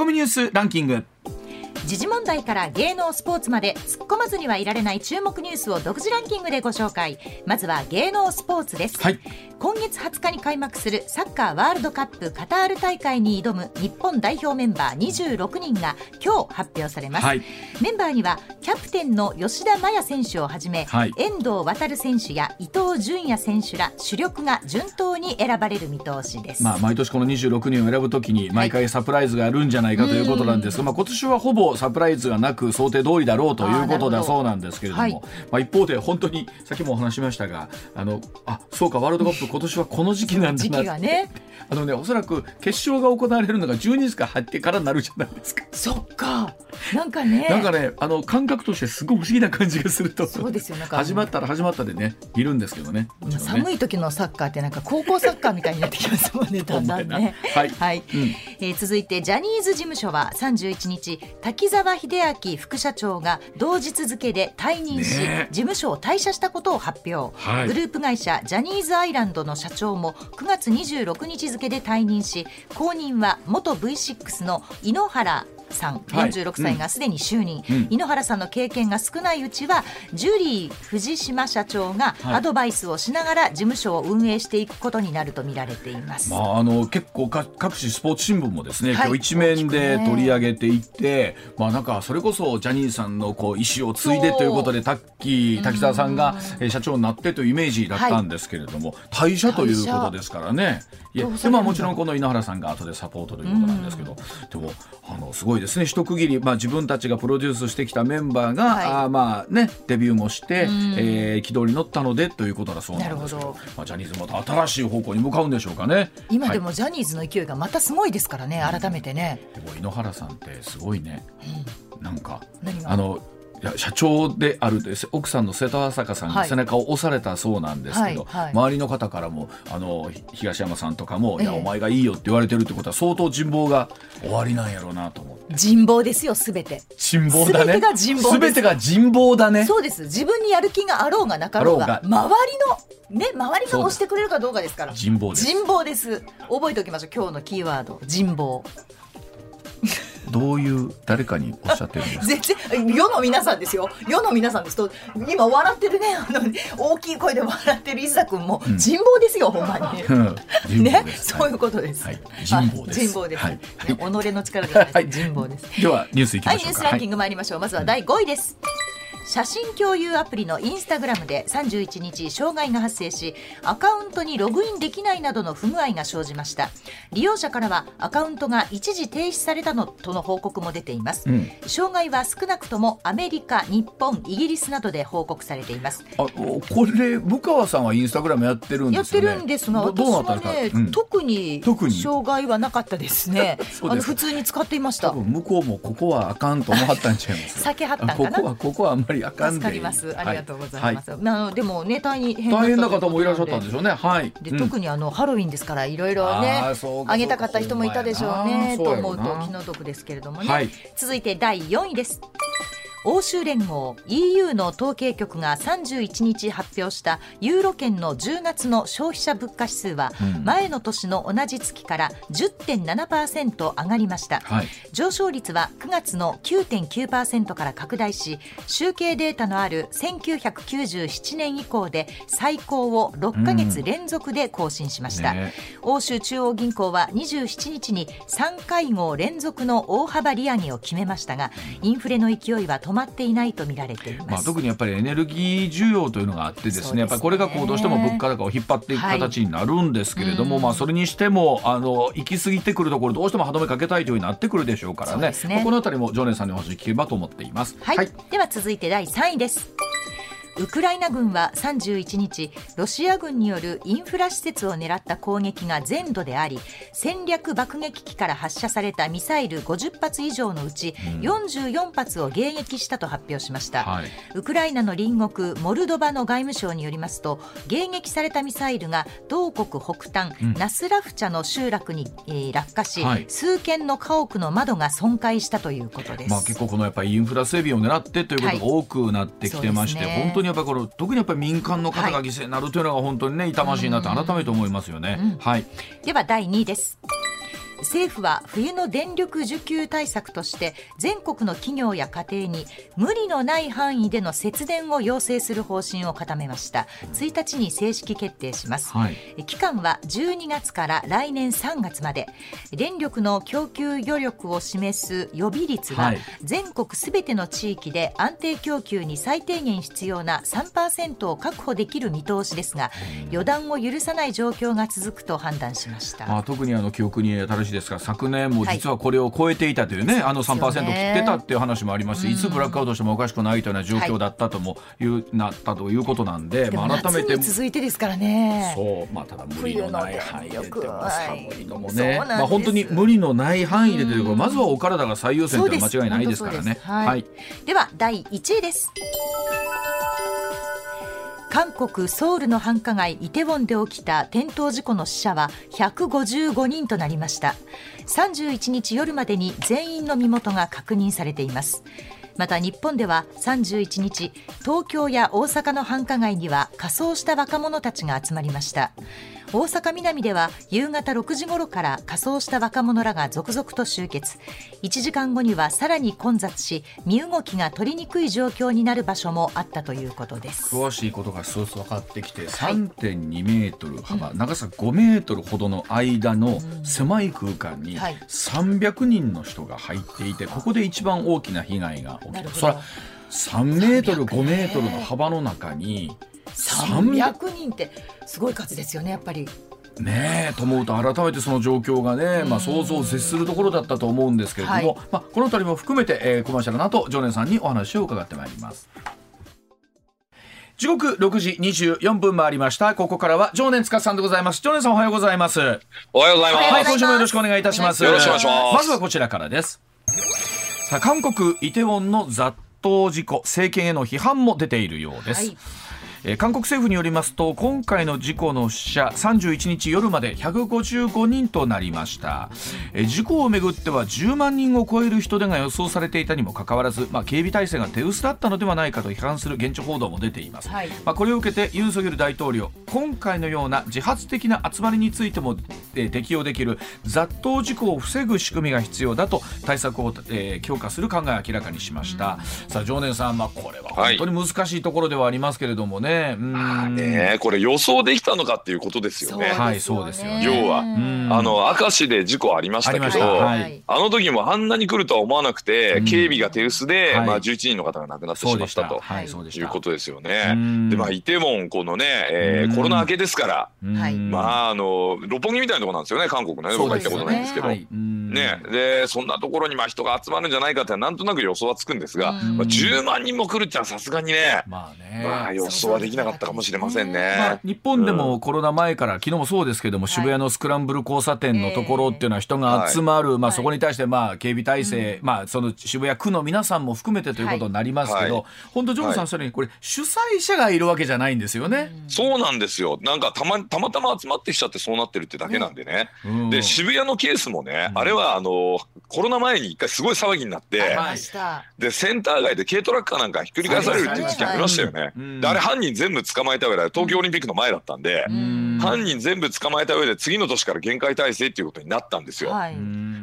コミニュースランキング。時事問題から芸能スポーツまで突っ込まずにはいられない注目ニュースを独自ランキングでご紹介。まずは芸能スポーツです、はい。今月20日に開幕するサッカーワールドカップカタール大会に挑む日本代表メンバー26人が今日発表されます、はい。メンバーにはキャプテンの吉田麻也選手をはじめ、はい。遠藤航選手や伊東純也選手ら主力が順当に選ばれる見通しです、まあ、毎年この26人を選ぶときに毎回サプライズがあるんじゃないかということなんですが、まあ、今年はほぼサプライズがなく想定通りだろうということだそうなんですけれども。はい。まあ、一方で本当にさっきもお話ししましたがあのあそうかワールドカップ今年はこの時期なんだ時な期がね。あのねおそらく決勝が行われるのが12日か入ってからになるじゃないですか。そっか。なんかね。なんかねあの感覚としてすごい不思議な感じがすると。そうですよなんか。始まったら始まったでねいるんですけどね。ね寒い時のサッカーってなんか高校サッカーみたいになってきますもんねだんだんね。はい。はい。うん。えー続いてジャニーズ事務所は31日滝沢秀明副社長が同日付で退任し、ねえ。事務所を退社したことを発表、はい。グループ会社ジャニーズアイランドの社長も9月26日付で退任し後任は元 V6 の井ノ原さんはい。46歳がすでに就任、うん。井ノ原さんの経験が少ないうちはジュリー藤島社長がはい。アドバイスをしながら事務所を運営していくことになると見られています。まあ、あの結構か各種スポーツ新聞もですね、はい。今日一面で取り上げていって、まあなんかそれこそジャニーズさんのこう意思を継いでということでタッキー滝沢さんがえー社長になってというイメージだったんですけれども、退社ということですからね。いやでまあもちろんこの井ノ原さんが後でサポートということなんですけど、でもあのすごいですね。一区切り、まあ、自分たちがプロデュースしてきたメンバーが、はい。あーまあねデビューもして、えー軌道に乗ったのでということだそうなんですけどなるほど。まあ、ジャニーズまた新しい方向に向かうんでしょうかね。今でもジャニーズの勢いがまたすごいですからね、改めてね。でも井ノ原さんってすごいね、なんか何が？あの社長であるです奥さんの瀬戸朝香さんはいが背中を押されたそうなんですけど、はいはい周りの方からもあのひ東山さんとかも、いやええお前がいいよって言われてるってことは相当人望が終わりなんやろうなと思って人望ですよ、すべて。人望だね全てが人望です全てが人望だねそうです。自分にやる気があろうがなかろうが、周りの、ね、周りが押してくれるかどうかですから。人望です人望です。覚えておきましょう。今日のキーワード。人望。どういう誰かにおっしゃってるんですか？全然、世の皆さんですよ。世の皆さんですと、今笑ってるね、あの、大きい声で笑ってる伊沢君も、人望ですよ、ほんまに。うん人ね？そういうことです。はい人望ですあ人望です。はいね己の力ではない。人望です。ではニュースいきはい、ましょうかニュースランキング参りましょう。まずは第5位です。写真共有アプリのインスタグラムで31日障害が発生しアカウントにログインできないなどの不具合が生じました。利用者からはアカウントが一時停止されたのとの報告も出ています、うん。障害は少なくともアメリカ日本イギリスなどで報告されています。あおこれ向川さんはインスタグラムやってるんやってですよねるんですが、私はね、うん。特に障害はなかったですね。あの普通に使っていました。向こうもここはあかんと思はったんちゃいます。避けはったんかな。あここはここはあんまりあかんで助かります。ありがとうございます、はあのでもね大変大変な方もいらっしゃったんでしょうね。はい。で、うん。特にあのハロウィンですからいろいろねあげたかった人もいたでしょうねと思うと気の毒ですけれどもね、はい。続いて第4位です欧州連合 EU の統計局が31日発表したユーロ圏の10月の消費者物価指数はうん。前の年の同じ月から10.7%上がりました、はい。上昇率は9月の9.9%から拡大し集計データのある1997年以降で最高を6ヶ月連続で更新しました、ね。欧州中央銀行は27日に3会合連続の大幅利上げを決めましたがインフレの勢いは止まっていないと見られています、まあ、特にやっぱりエネルギー需要というのがあってですねね。やっぱりこれがこうどうしても物価高を引っ張っていく形になるんですけれども、はいまあ、それにしてもあの行き過ぎてくるところどうしても歯止めかけたいというふうになってくるでしょうからね。ね。まあこのあたりも常連さんにお話聞ければと思っています。はい、では続いて第3位ですウクライナ軍は31日ロシア軍によるインフラ施設を狙った攻撃が全土であり戦略爆撃機から発射されたミサイル50発以上のうち44発を迎撃したと発表しました、はい。ウクライナの隣国モルドバの外務省によりますと迎撃されたミサイルが同国北端、うん。ナスラフチャの集落に、えー落下し、はい。数軒の家屋の窓が損壊したということです。まあ、結構このやっぱりインフラ整備を狙ってということが多くなってきてまして、はいね。本当にやっぱりこれ特にやっぱり民間の方が犠牲になるというのが本当にね痛ましいなと改めて思いますよね。はい、では第2位です政府は冬の電力需給対策として全国の企業や家庭に無理のない範囲での節電を要請する方針を固めました。1日に正式決定します、はい、期間は12月から来年3月まで。電力の供給余力を示す予備率は全国すべての地域で安定供給に最低限必要な3%を確保できる見通しですが予断を許さない状況が続くと判断しました、まあ、特にあの記憶に新しいですが昨年も実はこれを超えていたというね、はい、あの3%切ってたっていう話もありまして、いつブラックアウトしてもおかしくないというような状況だったともいう、はい、なったということなんで、まあ、改めて続いてですからね。そう。まあただ無理のない範囲ででも寒いのもね、まあ本当に無理のない範囲でというか、まずはお体が最優先というのは間違いないですからね。はい、はい、では第1位です。韓国ソウルの繁華街イテウォンで起きた転倒事故の死者は155人となりました。31日夜までに全員の身元が確認されています。また日本では31日東京や大阪の繁華街には仮装した若者たちが集まりました。大阪南では夕方6時ごろから仮装した若者らが続々と集結。1時間後にはさらに混雑し身動きが取りにくい状況になる場所もあったということです。詳しいことが少し分かってきて、はい、3.2メートル幅、うん、長さ5メートルほどの間の狭い空間に300人の人が入っていてここで一番大きな被害が起きたそれは3メートル5メートルの幅の中に300人ってすごい数ですよねやっぱり。ねえと思うと改めてその状況がね、まあ、想像を絶するところだったと思うんですけれども、はい、まあ、この辺りも含めて、えー、コマーシャルの後常連さんにお話を伺ってまいります。時刻6時24分回りました。ここからは常年司さんでございます。常年さんおはようございます。おはようございます。はい、今週もよろしくお願いいたします。よろしくお願いします。まずはこちらからです。さあ、韓国イテウォンの雑踏事故、政権への批判も出ているようです。はいえー、韓国政府によりますと今回の事故の死者31日夜まで155人となりました、えー、事故をめぐっては10万人を超える人出が予想されていたにもかかわらず、まあ、警備体制が手薄だったのではないかと批判する現地報道も出ています、はい、まあ、これを受けてユン・ソギョル大統領今回のような自発的な集まりについても、えー、適用できる雑踏事故を防ぐ仕組みが必要だと対策を、えー、強化する考えを明らかにしました、うん、さあ常念さん、まあ、これは本当に難しいところではありますけれどもね、ね。まあね、これ予想できたのかっていうことですよね。はい、そうですよ、ね、要は、あの、明石で事故ありましたけど、あはい、あの時もあんなに来るとは思わなくて、警備が手薄で、まあ11人の方が亡くなってしまったと、はい、いうことですよね。で、まあ、イテウォン、このね、えー、コロナ明けですから、まあ、あの、六本木みたいなところなんですよね、韓国ね。僕は行ったことないんですけど。ね、で、そんなところにまあ人が集まるんじゃないかってなんとなく予想はつくんですが、まあ、10万人も来るってのはさすがにね、まあね、まあ予想はできなかったかもしれませんね。まあ、日本でもコロナ前から、うん、昨日もそうですけども、渋谷のスクランブル交差点のところっていうのは人が集まる、まあそこに対してまあ警備体制、まあその渋谷区の皆さんも含めてということになりますけど、本当ジョンさんそれにこれ主催者がいるわけじゃないんですよね。そうなんですよ。なんかたまたまたま集まってきちゃってそうなってるってだけなんでね。で渋谷のケースもね、あれはあのコロナ前に一回すごい騒ぎになって、でセンター街で軽トラックかなんかひっくり返されるっていう時期ありましたよね。であれ犯人全部捕まえた上で東京オリンピックの前だったんで、犯人全部捕まえた上で次の年から限界体制っていうことになったんですよ。はい、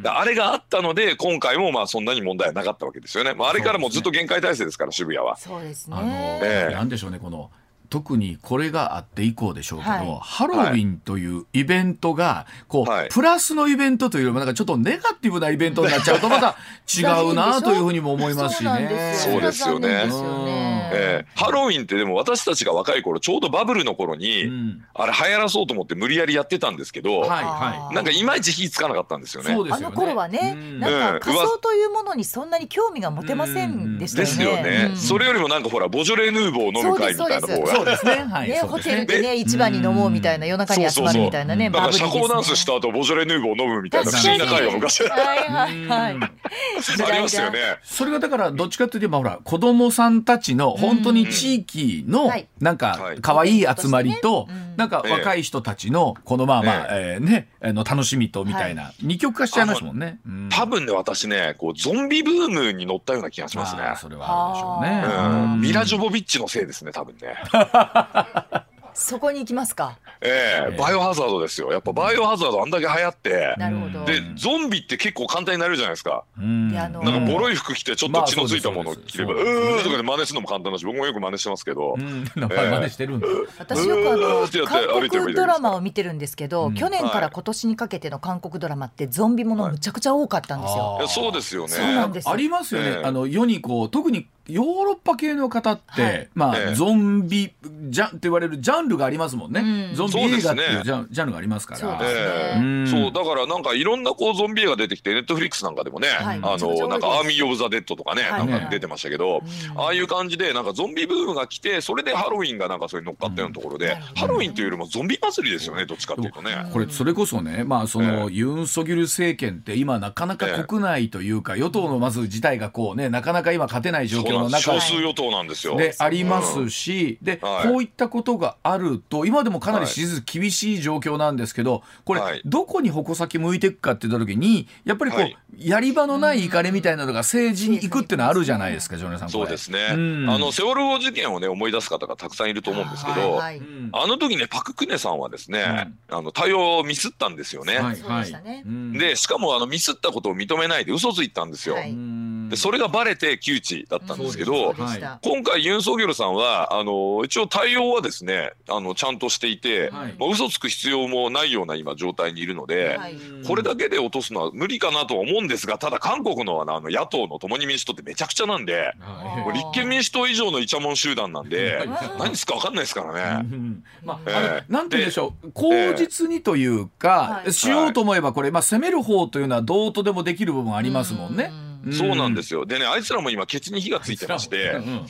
あれがあったので今回もまあそんなに問題はなかったわけですよね。まあ、あれからもずっと限界体制ですから渋谷は。そうですね。あの、えー、なんでしょうねこの特にこれがあって以降でしょうけど、はい、ハロウィンというイベントが、こう、はい、プラスのイベントというよりも、なんかちょっとネガティブなイベントになっちゃうと、また違うなというふうにも思いますしね。そうですよね。えー、ハロウィンってでも私たちが若い頃、ちょうどバブルの頃に、うん、あれ流行らそうと思って無理やりやってたんですけど、はいはい、なんかいまいち火つかなかったんですよね。よねあの頃はね、なんか仮装というものにそんなに興味が持てませんでしたよね。ですよね。それよりもなんかほら、ボジョレ・ヌーボー飲む会みたいな方が。そうですね。はい。ホテルでね一番に飲もうみたいな夜中に集まるみたいなね。だから社交ダンスした後ボジョレ・ヌーボー飲むみたいな不思議な会が昔。はいはいはい。ありますよね。それがだからどっちかといえばほら子供さんたちの本当に地域のなんか可愛い集まりとなんか若い人たちのこのまあまあえねあの楽しみとみたいな二極化しちゃいますもんね。多分ね私ねこうゾンビブームに乗ったような気がしますね。それはあるでしょうね。ミラジョボビッチのせいですね多分ね。そこに行きますか？ええー、バイオハザードですよ。やっぱバイオハザードあんだけ流行って、なるほど。で、ゾンビって結構簡単になるじゃないですか。うん。なんかボロい服着てちょっと血のついたものを着れば、うーとかで真似するのも簡単だし、僕もよく真似してますけど。うん、真似してるんだ。私よくあの韓国ドラマを見てるんですけど、去年から今年にか？けての韓国ドラマってゾンビものむちゃくちゃ多かったんですよ。いやそうですよね。ありますよね。あの世にこう特にヨーロッパ系の方って、はい、まあ、ええ、ゾンビジャンって言われるジャンルがありますもんね、うん、ゾンビ映画っていうジャ,、ジャンルがありますから、そう、ね。えそうだからなんかいろんなこうゾンビ映画出てきてネットフリックスなんかでもね、はい、あのなんかアーミー・オブ・ザ・デッドとかね、はい、なんか出てましたけど、ああいう感じでなんかゾンビブームが来てそれでハロウィンがなんかそれに乗っかったようなところで、うん、ハロウィンというよりもゾンビ祭りですよねどっちかっていうとね。これそれこそねまあその、ユン・ソギュル政権って今なかなか国内というか、与党のまず事態がこうねなかなか今勝てない状況の中少数与党なんですよ。でありますし、で、こういったことがあると今でもかなり支持率厳しい状況なんですけどこれ、どこに矛先向いていくかって言った時にやっぱりこう、やり場のない怒りみたいなのが政治に行くっていうのはあるじゃないですか、ジョネさん。そうですね。あのセオル号事件をね思い出す方がたくさんいると思うんですけど、あの時ねパククネさんはですね、あの対応をミスったんですよね。でしかもあのミスったことを認めないで嘘ついたんですよ。でそれがバレて窮地だったんですけど、今回ユン・ソギョルさんはあの一応対応はですねあのちゃんとしていて、はい。まあ、嘘つく必要もないような今状態にいるので、はい、これだけで落とすのは無理かなとは思うんですがただ韓国のあの野党の共に民主党ってめちゃくちゃなんで、はい、立憲民主党以上のイチャモン集団なんで何ですか分かんないですからね。まあ、えー、なんて言うんでしょう口実にというか、えー、しようと思えばこれ、まあ、攻める方というのはどうとでもできる部分ありますもんね。そうなんですよ。でね、あいつらも今、ケツに火がついてまして、うん、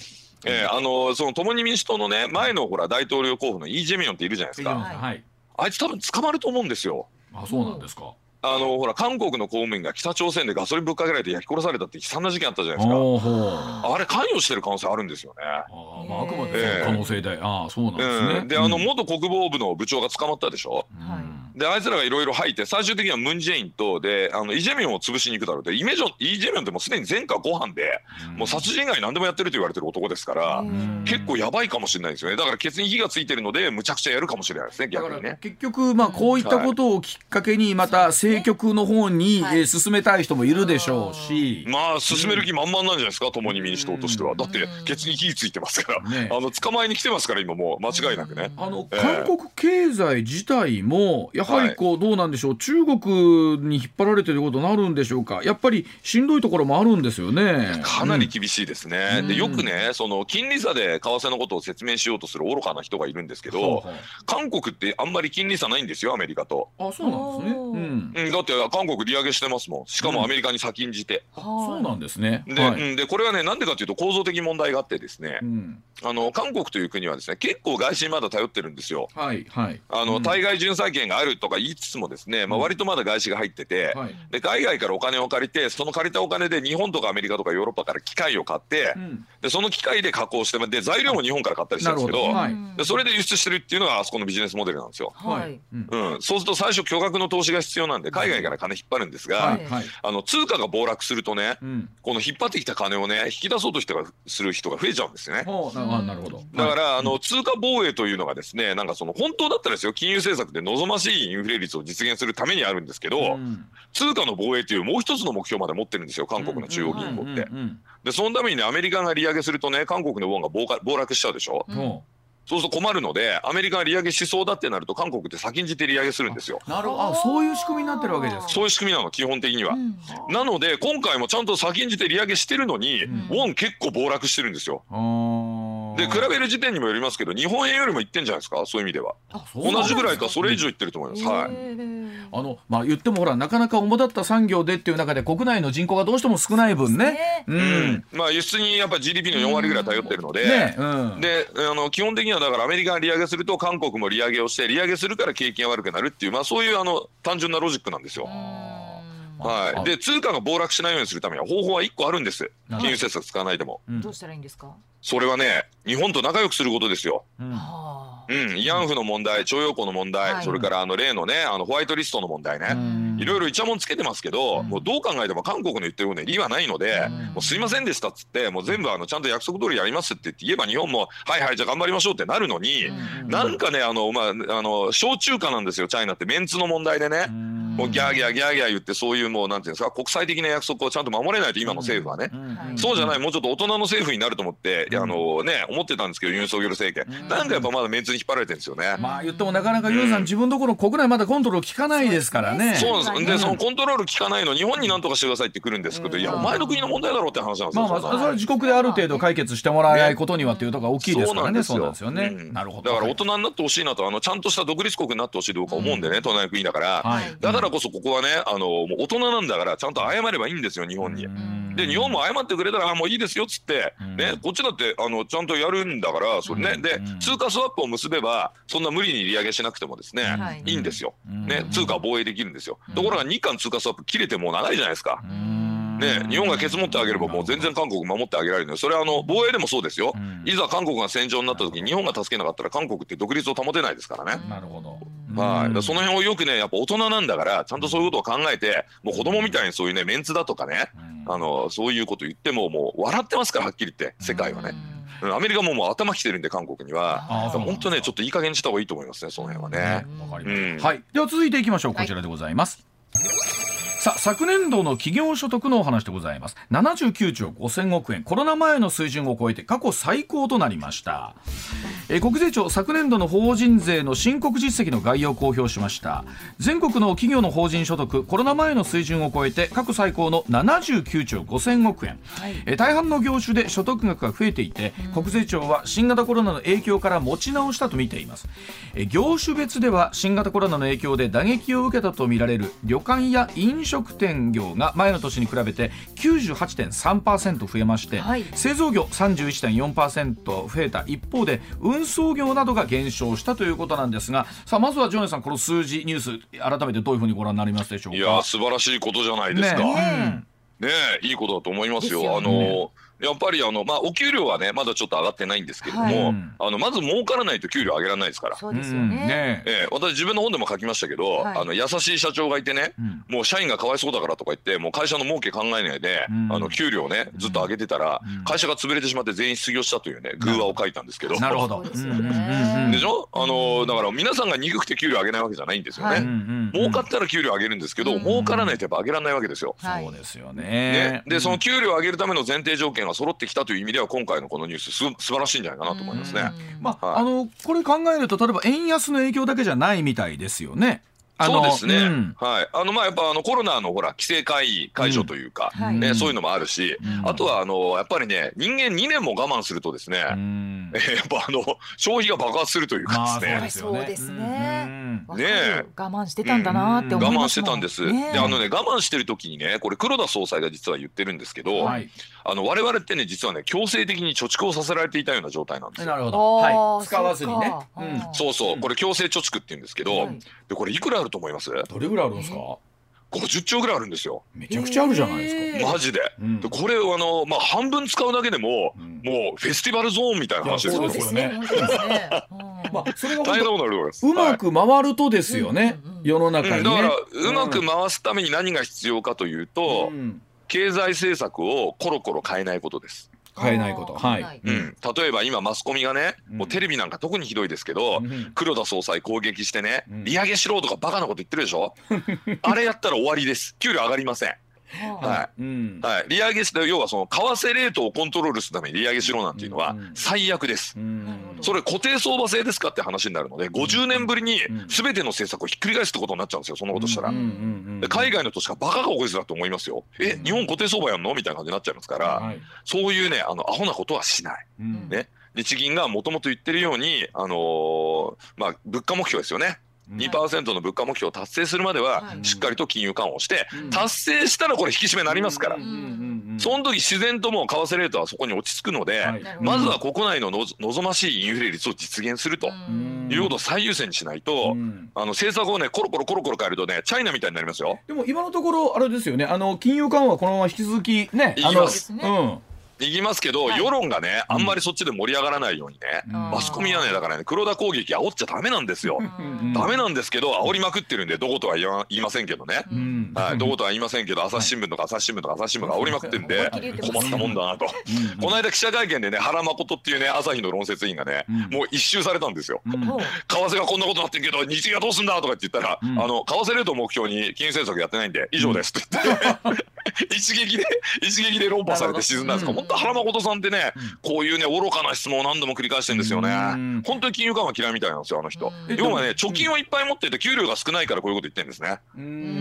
えー、あの、その共に民主党のね、前のほら、大統領候補のイ・ジェミョンっているじゃないですか。はい、あいつ多分捕まると思うんですよ。あ、そうなんですか。あのほら韓国の公務員が北朝鮮でガソリンぶっかけられて焼き殺されたって悲惨な事件あったじゃないですか。あれ関与してる可能性あるんですよね。あ,、まあ、あくまで可能性で、えー、ああそうなんですね。うん、であの元国防部の部長が捕まったでしょ。うんであいつらがいろいろ入って最終的にはムン・ジェインとであのイ・ジェミョンを潰しに行くだろうでイメジョンイ・ジェミョンってもうすでに前科ご飯で、もう殺人以外何でもやってると言われてる男ですから、結構やばいかもしれないですよね。だからケツに火がついてるのでむちゃくちゃやるかもしれないですね逆にね。結局まあこういったことをきっかけにまた政局の方に、え進めたい人もいるでしょうし、まあ進める気満々なんじゃないですか共に民主党としては、だってケツに火ついてますから、ね、あの捕まえに来てますから今もう。間違いなくね。あの、韓国経済自体もやはりこうどうなんでしょう。中国に引っ張られてることになるんでしょうか。やっぱりしんどいところもあるんですよね。かなり厳しいですね、うん、でよくねその金利差で為替のことを説明しようとする愚かな人がいるんですけど、韓国ってあんまり金利差ないんですよアメリカと。あそうなんですね、うん、だって韓国利上げしてますもん。しかもアメリカに先んじて、うん、そうなんですね。ではい、でこれはねなんでかというと構造的問題があってですね、あの韓国という国はですね結構外資まだ頼ってるんですよ。はいはい。あの、対外純債権があるとか言いつつもですね、まあ、割とまだ外資が入ってて、はい、で海外からお金を借りてその借りたお金で日本とかアメリカとかヨーロッパから機械を買って、うん、でその機械で加工してで材料も日本から買ったりしてるんですけど、はい、でそれで輸出してるっていうのがあそこのビジネスモデルなんですよ。はい、うん、そうすると最初巨額の投資が必要なんで海外から金引っ張るんですが、あの通貨が暴落するとね、うん、この引っ張ってきた金をね引き出そうとしてする人が増えちゃうんですよね。なるほどだから、あの通貨防衛というのがですねなんかその本当だったらですよ金融政策で望ましいインフレ率を実現するためにあるんですけど、うん、通貨の防衛というもう一つの目標まで持ってるんですよ韓国の中央銀行って。でそのためにねアメリカが利上げするとね韓国のウォンが暴落しちゃうでしょ？うんそうすると困るので、アメリカが利上げしそうだってなると、韓国って先んじて利上げするんですよ。なるほど、あそういう仕組みになってるわけですか。そういう仕組みなの、基本的には。うん、なので、今回もちゃんと先んじて利上げしてるのに、うん、ウォン結構暴落してるんですよ。で、比べる時点にもよりますけど、日本円よりもいってんじゃないですか、そういう意味では。同じぐらいか、それ以上いってると思います。はい。あの、まあ、言ってもほら、なかなか主だった産業でっていう中で、国内の人口がどうしても少ない分ね。うん。まあ、輸出にやっぱ GDP の4割ぐらい頼ってるので、ねうん、で、あの、基本的にはだからアメリカが利上げすると、韓国も利上げをして、利上げするから景気が悪くなるっていう、まあ、そういうあの、単純なロジックなんですよ。はい、で通貨が暴落しないようにするためには方法は1個あるんです。金融政策使わないでも、どうしたらいいんですか？それはね日本と仲良くすることですよ。うん。うん、慰安婦の問題、徴用工の問題、はい、それからあの例のね、あのホワイトリストの問題ね、いろいろいちゃもんつけてますけど、もうどう考えても韓国の言ってることに理はないので、もうすいませんでしたっつって、もう全部あのちゃんと約束通りやりますって言えば、日本も、はいはい、じゃあ頑張りましょうってなるのに、なんかね、あの、まあ、あの、小中華なんですよ、チャイナって、メンツの問題でね。もうギャーギャーギャーギャー言ってそういうもうなんていうんですか国際的な約束をちゃんと守れないと今の政府はね、そうじゃないもうちょっと大人の政府になると思って、あのね思ってたんですけどユン・ソギョル政権、なんかやっぱまだメンツに引っ張られてるんですよね。まあ言ってもなかなかユンさん、自分どころ国内まだコントロール効かないですからね。そうなんですでそのコントロール効かないの日本になんとかしてくださいってくるんですけど、いやお前の国の問題だろうって話なんですよ。まあ、まあ、それは自国である程度解決してもらえないことにはっていうところが大きいですからね。そうなんですよ。ね。なるほど。だから大人になってほしいなとあのちゃんとした独立国になってほしいと僕は思うん。でね、隣の国だから、だからこそここはねあのもう大人なんだからちゃんと謝ればいいんですよ日本に。で日本も謝ってくれたらもういいですよっつって、ね、こっちだってあのちゃんとやるんだからそれね、で通貨スワップを結べばそんな無理に利上げしなくてもですね、い。いんですよ、ね、通貨防衛できるんですよ。ところが日韓通貨スワップ切れてもう長いじゃないですか。ね、日本がケツ持ってあげればもう全然韓国守ってあげられるのよ。それはあの防衛でもそうですよ、いざ韓国が戦場になった時に日本が助けなかったら韓国って独立を保てないですからね。なるほどはい、その辺をよくねやっぱ大人なんだからちゃんとそういうことを考えてもう子供みたいにそういうねメンツだとかね、あのそういうこと言ってももう笑ってますからはっきり言って世界はね。アメリカももう頭きてるんで韓国には。本当ねちょっといい加減にした方がいいと思いますねその辺はね。はい、では続いていきましょう。こちらでございます。さあ昨年度の企業所得のお話でございます。79兆5000億円。コロナ前の水準を超えて過去最高となりました。え国税庁昨年度の法人税の申告実績の概要を公表しました。全国の企業の法人所得コロナ前の水準を超えて過去最高の79兆5000億円、はい、え大半の業種で所得額が増えていて、うん、国税庁は新型コロナの影響から持ち直したと見ています。え業種別では新型コロナの影響で打撃を受けたとみられる旅館や飲食店業が前の年に比べて98.3%増えまして、はい、製造業31.4%増えた一方で運送業などが減少したということなんですがさあまずはジョネさんこの数字ニュース改めてどういうふうにご覧になりますでしょうか？いや素晴らしいことじゃないですか。ねねいいことだと思いますよ。よね、あのやっぱりあの、まあ、お給料はね、まだちょっと上がってないんですけども、はい、あのまず儲からないと給料上げられないですから。そうですよね。えー、私、自分の本でも書きましたけど、はい、あの優しい社長がいてね、うん、もう社員がかわいそうだからとか言って、もう会社の儲け考えないで、うん、あの給料をね、ずっと上げてたら、うん、会社が潰れてしまって全員失業したというね、偶話を書いたんですけど。なるほど。でしょ？あのだから皆さんが憎くて給料上げないわけじゃないんですよね。はい、儲かったら給料上げるんですけど、儲からないとやっぱ上げられないわけですよ。そうですよね。ね。で、その給料を上げるための前提条件が揃ってきたという意味では今回のこのニュースす素晴らしいんじゃないかなと思いますね。まあ、はい、あのこれ考えると例えば円安の影響だけじゃないみたいですよね。そうですね、うん、はい、あのまあやっぱあのコロナのほら規制解解除というか、うん、ね、そういうのもあるし、うん、あとはあのやっぱりね人間2年も我慢するとですね、えー、やっぱあの消費が爆発するというかですね。そうですね。ね。我慢してたんだなって思い我慢してたんです。ね、であのね我慢してる時にねこれ黒田総裁が実は言ってるんですけど、はい、あの我々ってね実はね強制的に貯蓄をさせられていたような状態なんですよ。なるほど。はい。使わずにね。そうそうこれ強制貯蓄って言うんですけど、でこれいくらあると思いますどれぐらいあるんですか？50兆ぐらいあるんですよ。めちゃくちゃあるじゃないですか。マジで。うん、でこれあのまあ半分使うだけでも、うん、もうフェスティバルゾーンみたいな話ですよね。そうね。まあそれが大変なことなるうまく回るとですよね。世の中に、ね、だからうまく回すために何が必要かというと、経済政策をコロコロ変えないことです。変えないこと。はい。うん。例えば今マスコミがね、もうテレビなんか特にひどいですけど、黒田総裁攻撃してね、利上げしろとかバカなこと言ってるでしょ？あれやったら終わりです。給料上がりません。はい、うん、はい、利上げして要はその為替レートをコントロールするために利上げしろなんていうのは最悪です、うん、それ固定相場制ですかって話になるので50年ぶりに全ての政策をひっくり返すってことになっちゃうんですよそんなことしたら、海外の投資家バカが多いだと思いますよ。え日本固定相場やんのみたいな感じになっちゃいますから、はい、そういうねあのアホなことはしない、ね。日銀がもともと言ってるように、あのー、まあ、物価目標ですよね。2%の物価目標を達成するまではしっかりと金融緩和をして達成したらこれ引き締めになりますから。その時自然ともう為替レートはそこに落ち着くのでまずは国内のの望ましいインフレ率を実現するということを最優先にしないとあの政策をねコロコロコロコロ変えるとねチャイナみたいになりますよ。でも今のところあれですよね。あの金融緩和このまま引き続きねあのうん。いきますけど、世論がねあんまりそっちで盛り上がらないようにね、マスコミはねだからね黒田攻撃煽っちゃダメなんですよ、ダメなんですけど煽りまくってるんでどことは言わ言いませんけどね、はい、どことは言いませんけど朝日新聞とか朝日新聞とか朝日新聞が煽りまくってるんで困ったもんだなと、この間記者会見でね原誠っていうね朝日の論説委員がね、もう一周されたんですよ、為替がこんなことなってんけど日銀はどうすんだとかって言ったら、あの為替レートを目標に金融政策やってないんで以上ですって言って 一撃で一撃で論破されて沈んだんですか、本当原誠さんってね、こういうね愚かな質問を何度も繰り返してるんですよね、本当に金融緩和嫌いみたいなんですよあの人、要はね貯金をいっぱい持ってて給料が少ないからこういうこと言ってるんですね、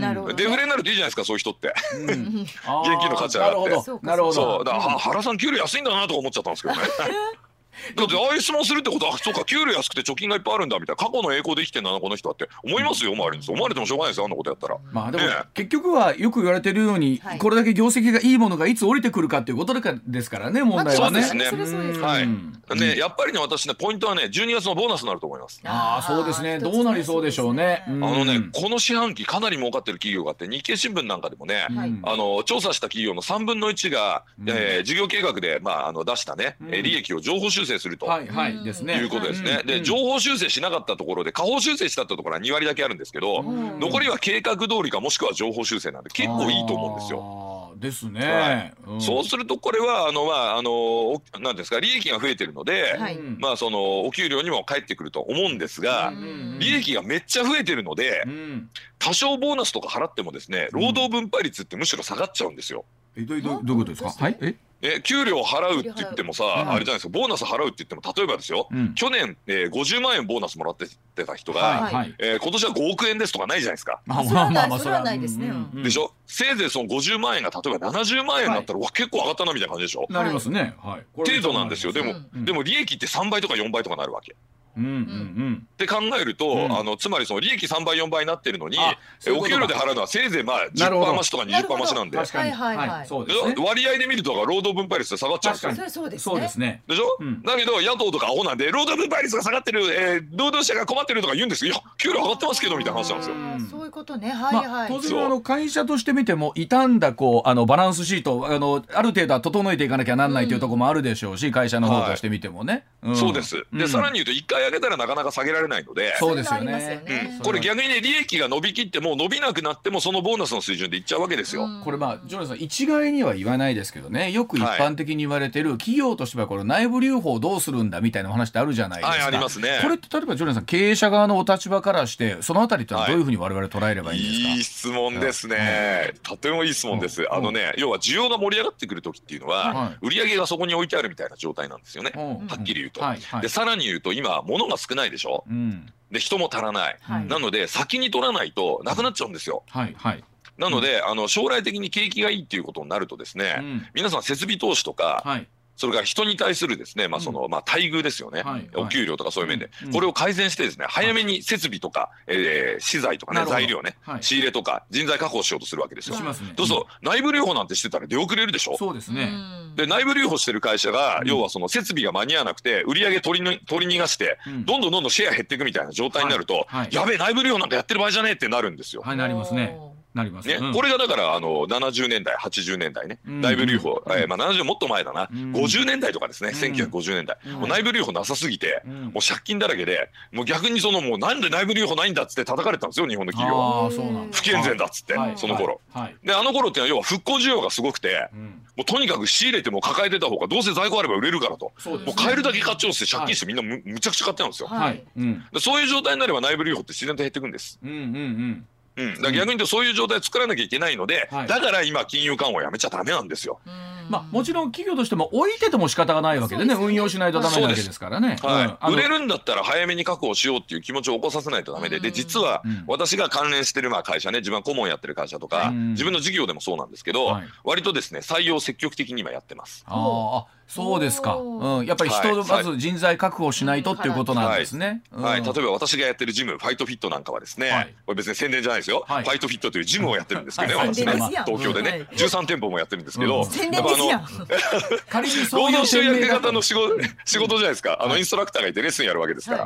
なるほどデフレになるといいじゃないですかそういう人って、現金の価値上がって。なるほど。そう。だから原さん給料安いんだなとか思っちゃったんですけどね だってああいう質問するってことはそうか給料安くて貯金がいっぱいあるんだみたいな過去の栄光で生きてんだなこの人はって。思いますよ周りに思われてもしょうがないですよあんなことやったら。まあでも、ね、結局はよく言われてるように、はい、これだけ業績がいいものがいつ降りてくるかっていうことですからね問題はね、そうですね。はい、ねやっぱりね私ねポイントはね12月のボーナスになると思います。ああそうですね。どうなりそうでしょうね。あのねこの四半期かなり儲かってる企業があって日経新聞なんかでもね、あの調査した企業の3分の1が、えー、事業計画でまああの出したね、う利益を情報修正すると、はいはいですね。いうことですね。で、情報修正しなかったところで、下方修正したところは2割だけあるんですけど、残りは計画通りかもしくは情報修正なんで、結構いいと思うんですよ。ですね、はい。そうするとこれはあのまああのなんですか利益が増えてるので、はい、まあそのお給料にも返ってくると思うんですが、利益がめっちゃ増えてるので、多少ボーナスとか払ってもですね労働分配率ってむしろ下がっちゃうんですよ。えどうどういうことですか？はい。え？え給料払うって言ってもさ、あれじゃないですかボーナス払うって言っても例えばですよ、うん、去年、えー、50万円ボーナスもらってた人が、はい、えー、今年は5億円ですとかないじゃないですか。まあまあまあまあそれはないですね。でしょ？せいぜいその50万円が例えば70万円だったら、はい、わ結構上がったなみたいな感じでしょ？なりますね。はい、程度なんですよ。でも、うん、でも利益って3倍とか4倍とかなるわけ。うんうんうん、って考えると、うん、あのつまりその利益3倍4倍になってるのにお給料で払うのはせいぜいまあ10%増しとか20%増しなんで、はいはいはい、割合で見ると労働分配率下がっちゃうんですよ。そうですね。でしょ、うん、だけど野党とかアホなんで労働分配率が下がってる、えー、労働者が困ってるとか言うんですけどいや給料上がってますけどみたいな話なんですよ。そういうことね。はいはい、まあ、当然あの会社として見ても傷んだこうあのバランスシートあのある程度は整えていかなきゃなんないというところもあるでしょうし、会社の方として見てもね。はい、そうです。で、さらに言うと1回上げたらなかなか下げられないので。そうですよね、うん、これ逆にね利益が伸びきっても伸びなくなってもそのボーナスの水準でいっちゃうわけですよ。これまあジョナさん一概には言わないですけどね。よく一般的に言われてる、企業としてはこの内部留保をどうするんだみたいな話ってあるじゃないですか。はい、ありますね。これって例えばジョナさん経営者側のお立場からしてそのあたりってどういうふうに我々捉えればいいんですか、はい、いい質問ですね、とてもいい質問です。あのね要は需要が盛り上がってくる時っていうのは、売り上げがそこに置いてあるみたいな状態なんですよね、はっきり言うと。でさらに言うと今物が少ないでしょ？うん。で人も足らない、はい、なので先に取らないとなくなっちゃうんですよ。はいはい、なので、うん、あの将来的に景気がいいっていうことになるとですね、うん、皆さん設備投資とか、はい、それから人に対するですね、まあその、まあ待遇ですよね、はい、お給料とかそういう面で、これを改善してですね、早めに設備とか、えー、資材とかね、材料ね、仕入れとか人材確保しようとするわけですよ。どうぞ、内部留保なんてしてたら出遅れるでしょ。そうですね。で、内部留保してる会社が、要はその設備が間に合わなくて、売り上げ取り取り逃がして、どんどんどんどんシェア減っていくみたいな状態になると、やべえ、内部留保なんかやってる場合じゃねえってなるんですよ。はい、なりますね。なります、ね、うん、これがだからあの70年代80年代ね、内部留保、えー、まあ、70もっと前だな、うん、50年代とかですね、うん、1950年代、もう内部留保なさすぎて、もう借金だらけでもう逆にそのもうなんで内部留保ないんだっつって叩かれたんですよ日本の企業は。不健全だっつって、はい、その頃、はい。はい、であの頃っていうのは要は復興需要がすごくて、もうとにかく仕入れても抱えてた方がどうせ在庫あれば売れるからと、もう買えるだけ買っちゃうって借金してみんなむ,、むちゃくちゃ買ってたんですよ、はい。うん、そういう状態になれば内部留保って自然と減っていくんです。うんうんうんうん、だ逆に言うとそういう状態を作らなきゃいけないので、はい、だから今金融緩和をやめちゃダメなんですよ。まあ、もちろん企業としても置いてても仕方がないわけでね、ね。運用しないとダメなわけですからね。はい、売れるんだったら早めに確保しようっていう気持ちを起こさせないとダメで、で、実は私が関連してるまあ会社ね、自分は顧問やってる会社とか、自分の事業でもそうなんですけど、はい、割とですね、採用積極的に今やってます。ああ、そうですか。うん、やっぱり人、まず人材確保しないとっていうことなんですね。はい、例えば私がやってるジム、ファイトフィットなんかはですね、これ別に宣伝じゃないですよ。ファイトフィットというジムをやってるんですけどね、私ね、東京でね、13店舗もやってるんですけど、あの、労働集約型の仕事仕事じゃないですか。あのインストラクターがいてレッスンやるわけですから。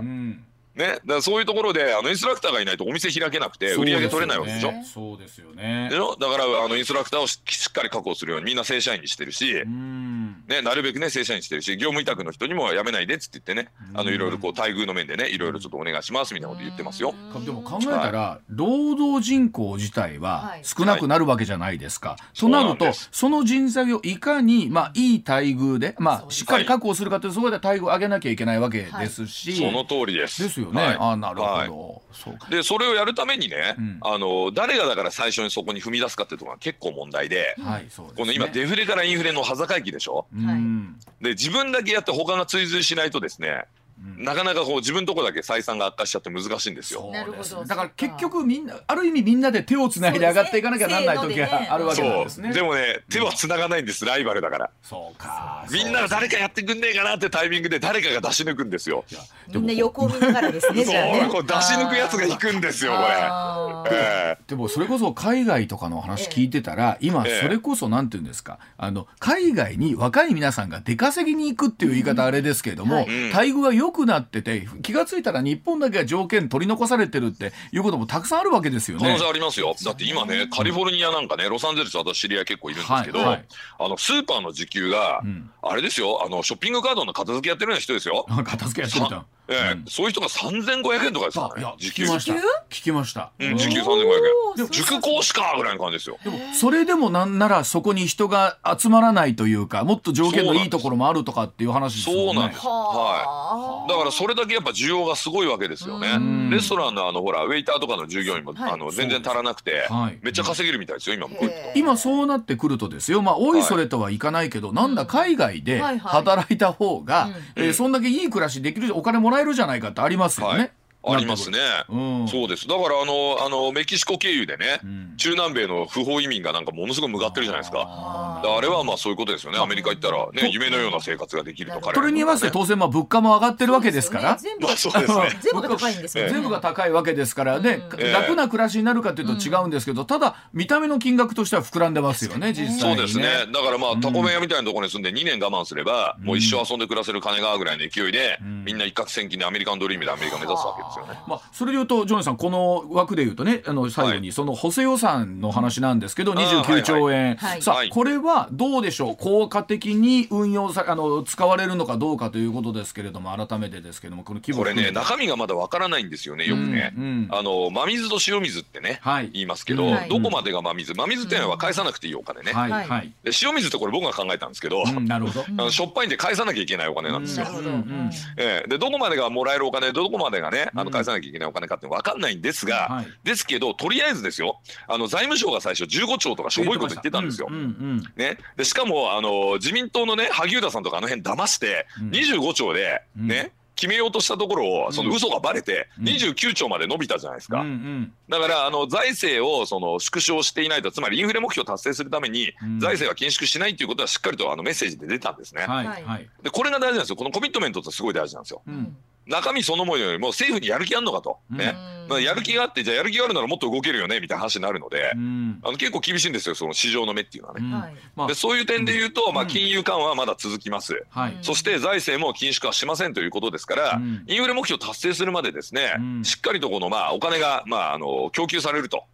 ね、だそういうところであのインストラクターがいないとお店開けなくて売り上げ取れないわけでしょ。そうですよね。でしだからあのインストラクターをしっかり確保するようにみんな正社員にしてるし、ね、なるべくね正社員にしてるし業務委託の人にも辞めないでっつって言ってねあのいろいろこう待遇の面でねいろいろちょっとお願いしますみたいなこと言ってますよ。でも考えたら、はい、労働人口自体は少なくなるわけじゃないですか、はい、となるとその人材をいかに、まあ、いい待遇で、まあ、しっかり確保するかというそこで待遇を上げなきゃいけないわけですし、その通りです。ですよね、あなるほど、はい、そでそれをやるためにね、うん、あの誰がだから最初にそこに踏み出すかっていうところが結構問題で、はいでね、この今デフレからインフレの端境期でしょ、はい、で自分だけやって他が追随しないとですねなかなかこう自分のとこだけ採算が悪化しちゃって難しいんですよ。なるほど。だから結局みんなある意味みんなで手をつないで上がっていかなきゃならない時があるわけなんですね。でもね手はつながないんです、ライバルだから。そうか。みんなが誰かやってくんねえかなってタイミングで誰かが出し抜くんですよ。みんな横を見ながらですね。じゃあね。こう出し抜くやつが行くんですよこれ。えー、でもそれこそ海外とかの話聞いてたら、今それこそなんていうんですか、あの海外に若い皆さんが出稼ぎに行くっていう言い方あれですけれども、待遇が良くなってて。気が付いたら日本だけが条件取り残されてるっていうこともたくさんあるわけですよね。可能性ありますよ。だって今ね、カリフォルニアなんかね、ロサンゼルス私知り合い結構いるんですけど、はいはい、あのスーパーの時給が、うん、あれですよ、あのショッピングカードの片付けやってるような人ですよ。片付けやってるんだ。ええ、うん、そういう人が三千五百円とかですからね。時給。聞きました。うん、時給三千五百円。塾講師かぐらいの感じですよ。でもそれでもなんならそこに人が集まらないというか、もっと条件のいいところもあるとかっていう話ですよね。そうなんです。はい。だからそれだけやっぱ需要がすごいわけですよね。レストランのあのほらウェイターとかの従業員も、あの全然足らなくて、めっちゃ稼げるみたいですよ今今そうなってくるとですよ。まあおいそれとはいかないけど、なんだ海外で働いた方が、えそんだけいい暮らしできるお金もらえるじゃないかってありますよね。ありますね、うん、そうです。だからあのあのメキシコ経由でね、うん、中南米の不法移民がなんかものすごい向かってるじゃないですか。あれはまあそういうことですよね。アメリカ行ったらね夢のような生活ができるとか、ね、それに合わせて当然まあ物価も上がってるわけですから全部,、まあ、そうですね、全部が高いんです全部が高いわけですからね、うん、楽な暮らしになるかというと違うんですけど、ただ見た目の金額としては膨らんでますよね実際、ね、そうですね。だからまあタコ麺屋みたいなところに住ん。で2年我慢すれば、もう一生遊んで暮らせる金がぐらいの勢いで、みんな一攫千金でアメリカンドリームでアメリカ目指すわけですよね、まあ、それでいうとジョニーさんこの枠でいうとねあの最後にその補正予算の話なんですけど、はい、29兆円、はい。はい、さあ、これはどうでしょう？効果的に運用さあの使われるのかどうかということですけれども改めてですけどもこの規模これね中身がまだわからないんですよねよくね、うんうん、あの真水と塩水ってね、はい、言いますけど、どこまでが真水？真水っていうのは返さなくていいお金ね、はい。はい、で塩水ってこれ僕が考えたんですけど、うん、なるほど。あのしょっぱいんで返さなきゃいけないお金なんですよ、うん。えー、でどこまでがもらえるお金？どこまでがねあの返さなきゃいけないお金かって分かんないんですが、はい、ですけどとりあえずですよあの財務省が最初15兆とかしょぼいこと言ってたんですよ。ね、でしかもあの自民党のね萩生田さんとかあの辺騙して25兆でね、決めようとしたところをその嘘がばれて29兆まで伸びたじゃないですか、だからあの財政をその縮小していないとつまりインフレ目標を達成するために財政は緊縮しないということはしっかりとあのメッセージで出たんですね、はい、でこれが大事なんですよ。このコミットメントってすごい大事なんですよ、うん中身そのものよりも政府にやる気あんのかと、ね、まあ、やる気があってじゃあやる気があるならもっと動けるよねみたいな話になるので、あの結構厳しいんですよその市場の目っていうのはね。うん、でそういう点で言うと、まあ、金融緩和はまだ続きます、そして財政も緊縮はしませんということですから、インフレ目標達成するまでですね、しっかりとこの、まあ、お金が、まあ、あの供給されると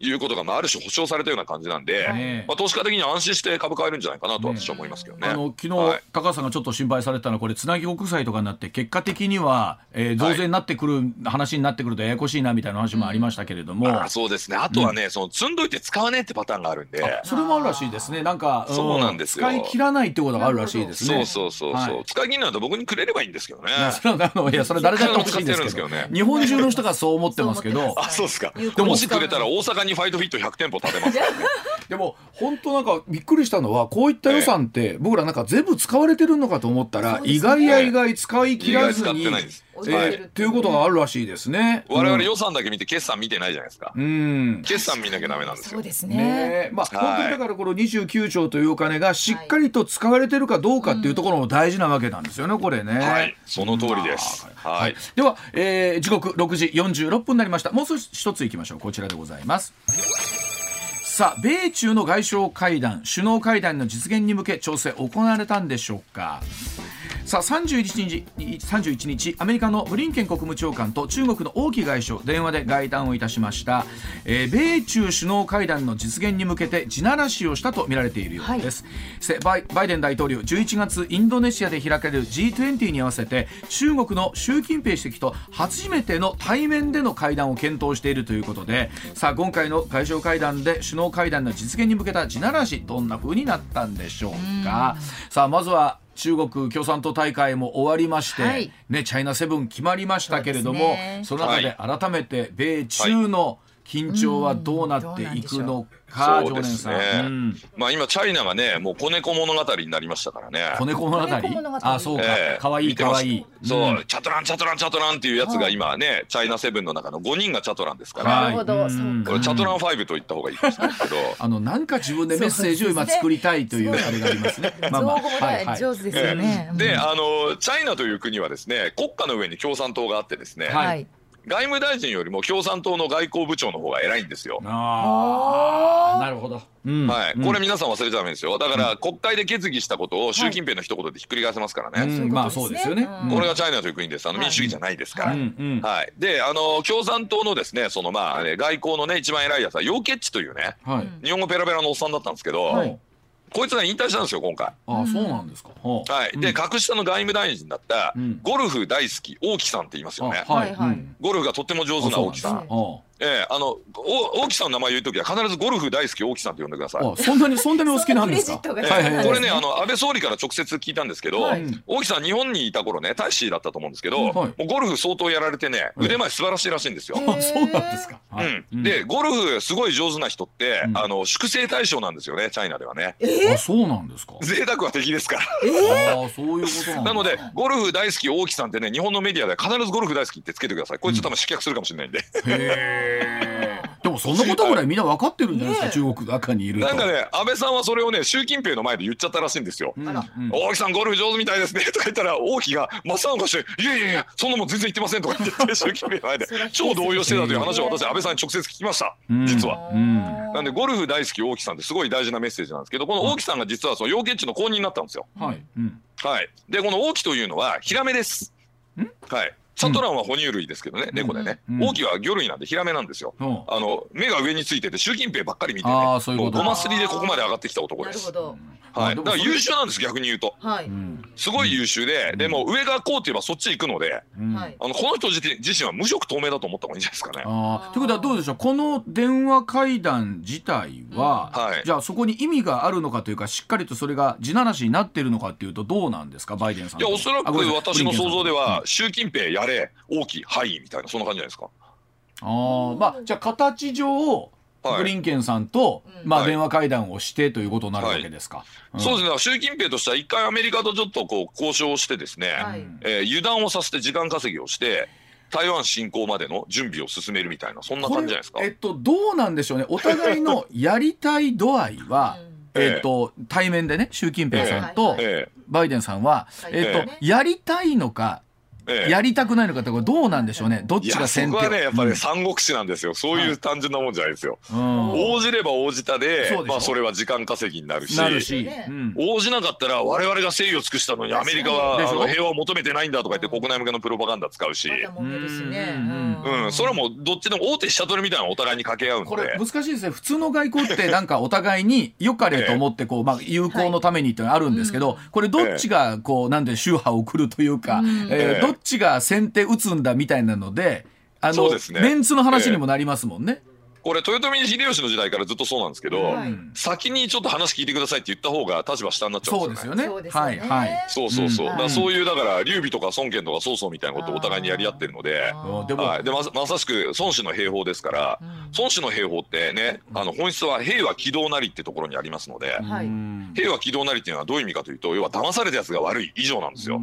いうことが、まあ、ある種保証されたような感じなんで、まあ、投資家的には安心して株買えるんじゃないかなと私は思いますけどね。あの昨日、はい、高橋さんがちょっと心配されたのはこれつなぎ国債とかになって結果的には、えー、増税になってくる、話になってくるとややこしいなみたいな話もありましたけれども、そうですね。あとはね、その積んどいて使わねえってパターンがあるんで。それもあるらしいですね。なんか、そうなんですよ。使い切らないってことがあるらしいですね。そうそうそうそう、使い切るのと僕にくれればいいんですけどね。いやそれはあのいやそれ誰だって欲しいんですけど。ね日本中の人がそう思ってますけど。あそうですか。でもしくれたら大阪にファイトフィット100店舗建てます。でも本当なんかびっくりしたのはこういった予算って僕らなんか全部使われてるのかと思ったら、意外や意外使い切らずに。えー、ということがあるらしいですね。我々予算だけ見て決算見てないじゃないですか。うん。決算見なきゃダメなんですよ。そうですね。ねまあ、本当にだからこの29兆というお金がしっかりと使われてるかどうかっていうところも大事なわけなんですよね、これね。はい、その通りです。はい。では、えー、時刻6時46分になりました。もう一ついきましょう。こちらでございます。さあ米中の外相会談首脳会談の実現に向け調整行われたんでしょうかさあ31日 ,31 日アメリカのブリンケン国務長官と中国の王毅外相電話で会談をいたしました、えー、米中首脳会談の実現に向けて地ならしをしたとみられているようです、はい、バイデン大統領11月インドネシアで開かれる G20 に合わせて中国の習近平主席と初めての対面での会談を検討しているということでさあ今回の外相会談で首脳会談の実現に向けた地ならしどんな風になったんでしょうか。さあまずは中国共産党大会も終わりまして、はい、ね、チャイナセブン決まりましたけれどもそ,、の中で改めて米中の緊張はどうなっていくのか。かそうですね、うん、まあ今チャイナがねもう子猫物語になりましたからね。子猫物語。あそうか、えー、かわいいかわいい。そう、チャトランチャトランチャトランっていうやつが今ね、はい、チャイナセブンの中の5人がチャトランですから。なるほど、これチャトラン5と言った方がいいですけど。あのなんか自分でメッセージを今作りたいというあれがありますね。まあまあはいはい、上手ですよね、であのチャイナという国はですね国家の上に共産党があってですね、はい外務大臣よりも共産党の外交部長の方が偉いんですよ。ああ、なるほど。はい、これ皆さん忘れちゃダメですよ。だから国会で決議したことを習近平の一言でひっくり返せますからね。まあそうですよね。これがチャイナという国です。あの民主主義じゃないですから。はい。で、あの共産党のですね、そのまあ外交のね一番偉いやつはヨーケッチというね、日本語ペラペラのおっさんだったんですけど。こいつが引退したんですよ今回。あそうなんですか。はい。で格下の外務大臣だったゴルフ大好き王毅さんって言いますよね。はいはい。ゴルフがとっても上手な王毅さん。ええー、あの大木さんの名前言うときは必ずゴルフ大好き大木さんと呼んでください。そんなにそんなにお好きなんですか？えー、これねあの安倍総理から直接聞いたんですけど、はい、大木さん日本にいた頃ね大使だったと思うんですけど、はい、もうゴルフ相当やられてね腕前素晴らしいらしいんですよ。あそうなんですか。うん。でゴルフすごい上手な人って、あの粛清対象なんですよねチャイナではね。えー、あそうなんですか。贅沢は敵ですから。えー、あそういうことななのでゴルフ大好き大木さんってね日本のメディアで必ずゴルフ大好きってつけてください。こいつ多分失脚するかもしれないんで。へえ。でもそんなことぐらいみんな分かってるんじゃないですか、中国中にいるなんかね安倍さんはそれをね習近平の前で言っちゃったらしいんですよ。大木さんゴルフ上手みたいですね。とか言ったら王毅が真っ青かして「いやいやいやそんなもん全然言ってません」とか言って習近平の前で。超動揺してたという話を私安倍さんに直接聞きました。実は。なんでゴルフ大好き王毅さんってすごい大事なメッセージなんですけどこの王毅さんが実はその養鶏地の公認になったんですよ。はい、はい、でこの王毅というのはヒラメです。はい、チャトランは哺乳類ですけどね、うん、猫でね、うん、大きは魚類なんでヒラメなんですよ、うん、あの目が上についてて習近平ばっかり見てねごますりでここまで上がってきた男ですはい、だから優秀なんです逆に言うと、はい、すごい優秀で、でも上がこうって言えばそっち行くので、あのこの人自身は無色透明だと思った方がいいんじゃないですかね。あということはどうでしょう？この電話会談自体は、はい、じゃあそこに意味があるのかというかしっかりとそれが地ならしになってるのかっていうとどうなんですか？バイデンさんいやおそらく私の想像では習近平やれ大きいはいみたいなそんな感じじゃないですか。あまあじゃあ形上ブリンケンさんと、まあ、電話会談をしてということになるわけですか。そうですね、習近平としては、一回アメリカとちょっとこう交渉をしてですね、はい、えー、油断をさせて時間稼ぎをして、台湾侵攻までの準備を進めるみたいな、そんな感じじゃないですか。えっと、どうなんでしょうね、お互いの やりたい度合いは、えっと、対面でね、習近平さんとバイデンさんは、えっと、やりたいのか、やりたくないのかってこれどうなんでしょうね。どっちが先手？そこはねやっぱり、三国志なんですよ。そういう単純なもんじゃないですよ、応じれば応じたでまあそれは時間稼ぎになるし。応じなかったら我々が誠意を尽くしたのにアメリカはあの平和を求めてないんだとか言って国内向けのプロパガンダ使うし、うん。それはもうどっちでも大手下取りみたいなお互いに掛け合うので。これ難しいですね普通の外交ってなんかお互いに良かれと思ってこう、まあ、友好のためにってあるんですけど、これどっちがこうなんで宗派を送るというか、えー、どっちが先手打つんだみたいなのであの、ね、メンツの話にもなりますもんね。えーこれ豊臣秀吉の時代からずっとそうなんですけど、はい、先にちょっと話聞いてくださいって言った方が立場下になっちゃうんですよね。そうですよね。はいはい。そうそうそう。うん、だそういうだから劉備とか孫権とか曹操みたいなことをお互いにやり合ってるので、はい、でままさしく孫子の兵法ですから、うん、孫子の兵法ってね、あの本質は兵は軌道なりってところにありますので、はい、兵は軌道なりっていうのはどういう意味かというと、要は騙されたやつが悪い以上なんですよ。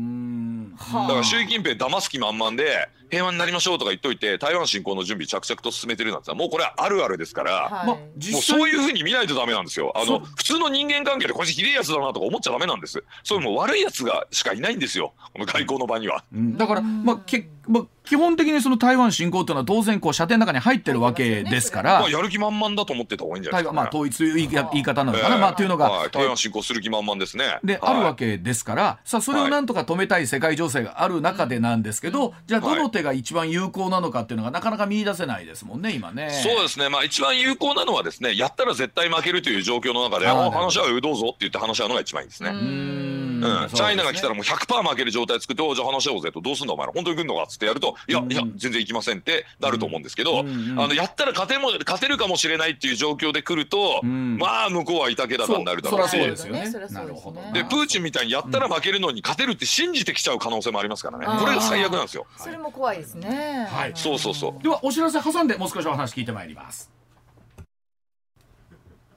だから習近平騙す気満々で平和になりましょうとか言っといて台湾侵攻の準備着々と進めてるなんてもうこれはあるあるですから、はい、もうそういうふうに見ないとダメなんですよ。あの普通の人間関係でこいつひでえやつだなとか思っちゃダメなんです。そういうもう悪いやつがしかいないんですよ。この外交の場には、うん、だからまあけまあ、基本的にその台湾侵攻というのは当然こう射程の中に入ってるわけですから、まあ、やる気満々だと思ってた方がいいんじゃないですか、ね、まあ、統一という言い言い方なのかな、えー、まあ、というのが、はい、台湾侵攻する気満々ですね。で、はい、あるわけですからさあそれをなんとか止めたい世界情勢がある中でなんですけど、じゃあどの手が一番有効なのかっていうのがなかなか見出せないですもんね今ね。そうですね、まあ、一番有効なのはですねやったら絶対負けるという状況の中で、話し合うどうぞって言って話し合うのが一番いいですね。うん、チャイナが来たらもう100%負ける状態作って、おじゃあ話し合おうぜと、どうすんだお前ら、本当に来るのかっつってやると、いや、いや、全然行きませんってなると思うんですけど、あのやったら勝ても勝てるかもしれないっていう状況で来ると、まあ、向こうは板けだかになるだろうし、でプーチンみたいにやったら負けるのに勝てるって信じてきちゃう可能性もありますからね、これが最悪なんですよ。それも怖いですね。はい、そうそうそう。では、お知らせ挟んで、もう少しお話聞いてまいります。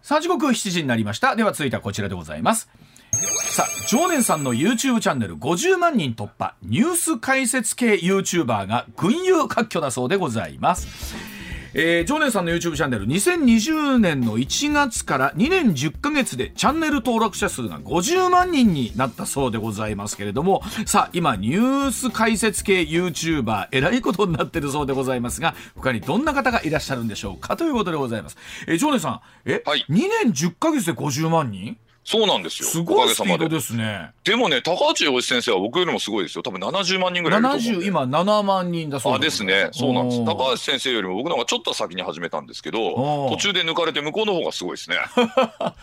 さあ時刻7時になりました。では続いてはこちらでございますさあ常念さんの YouTube チャンネル50万人突破ニュース解説系 YouTuber が群雄割拠だそうでございます。えー、常念さんの YouTube チャンネル2020年の1月から2年10ヶ月でチャンネル登録者数が50万人になったそうでございますけれどもさあ今ニュース解説系 YouTuber えらいことになってるそうでございますが他にどんな方がいらっしゃるんでしょうかということでございます、えー、常念さんえ、はい、2年10ヶ月で50万人？そうなんですよ。すごいスピードですね。でもね、高橋洋一先生は僕よりもすごいですよ。多分70万人ぐらいいると思う。今7万人だそうあですね。そうなんです。高橋先生よりも僕の方がちょっと先に始めたんですけど、途中で抜かれて向こうの方がすごいですね。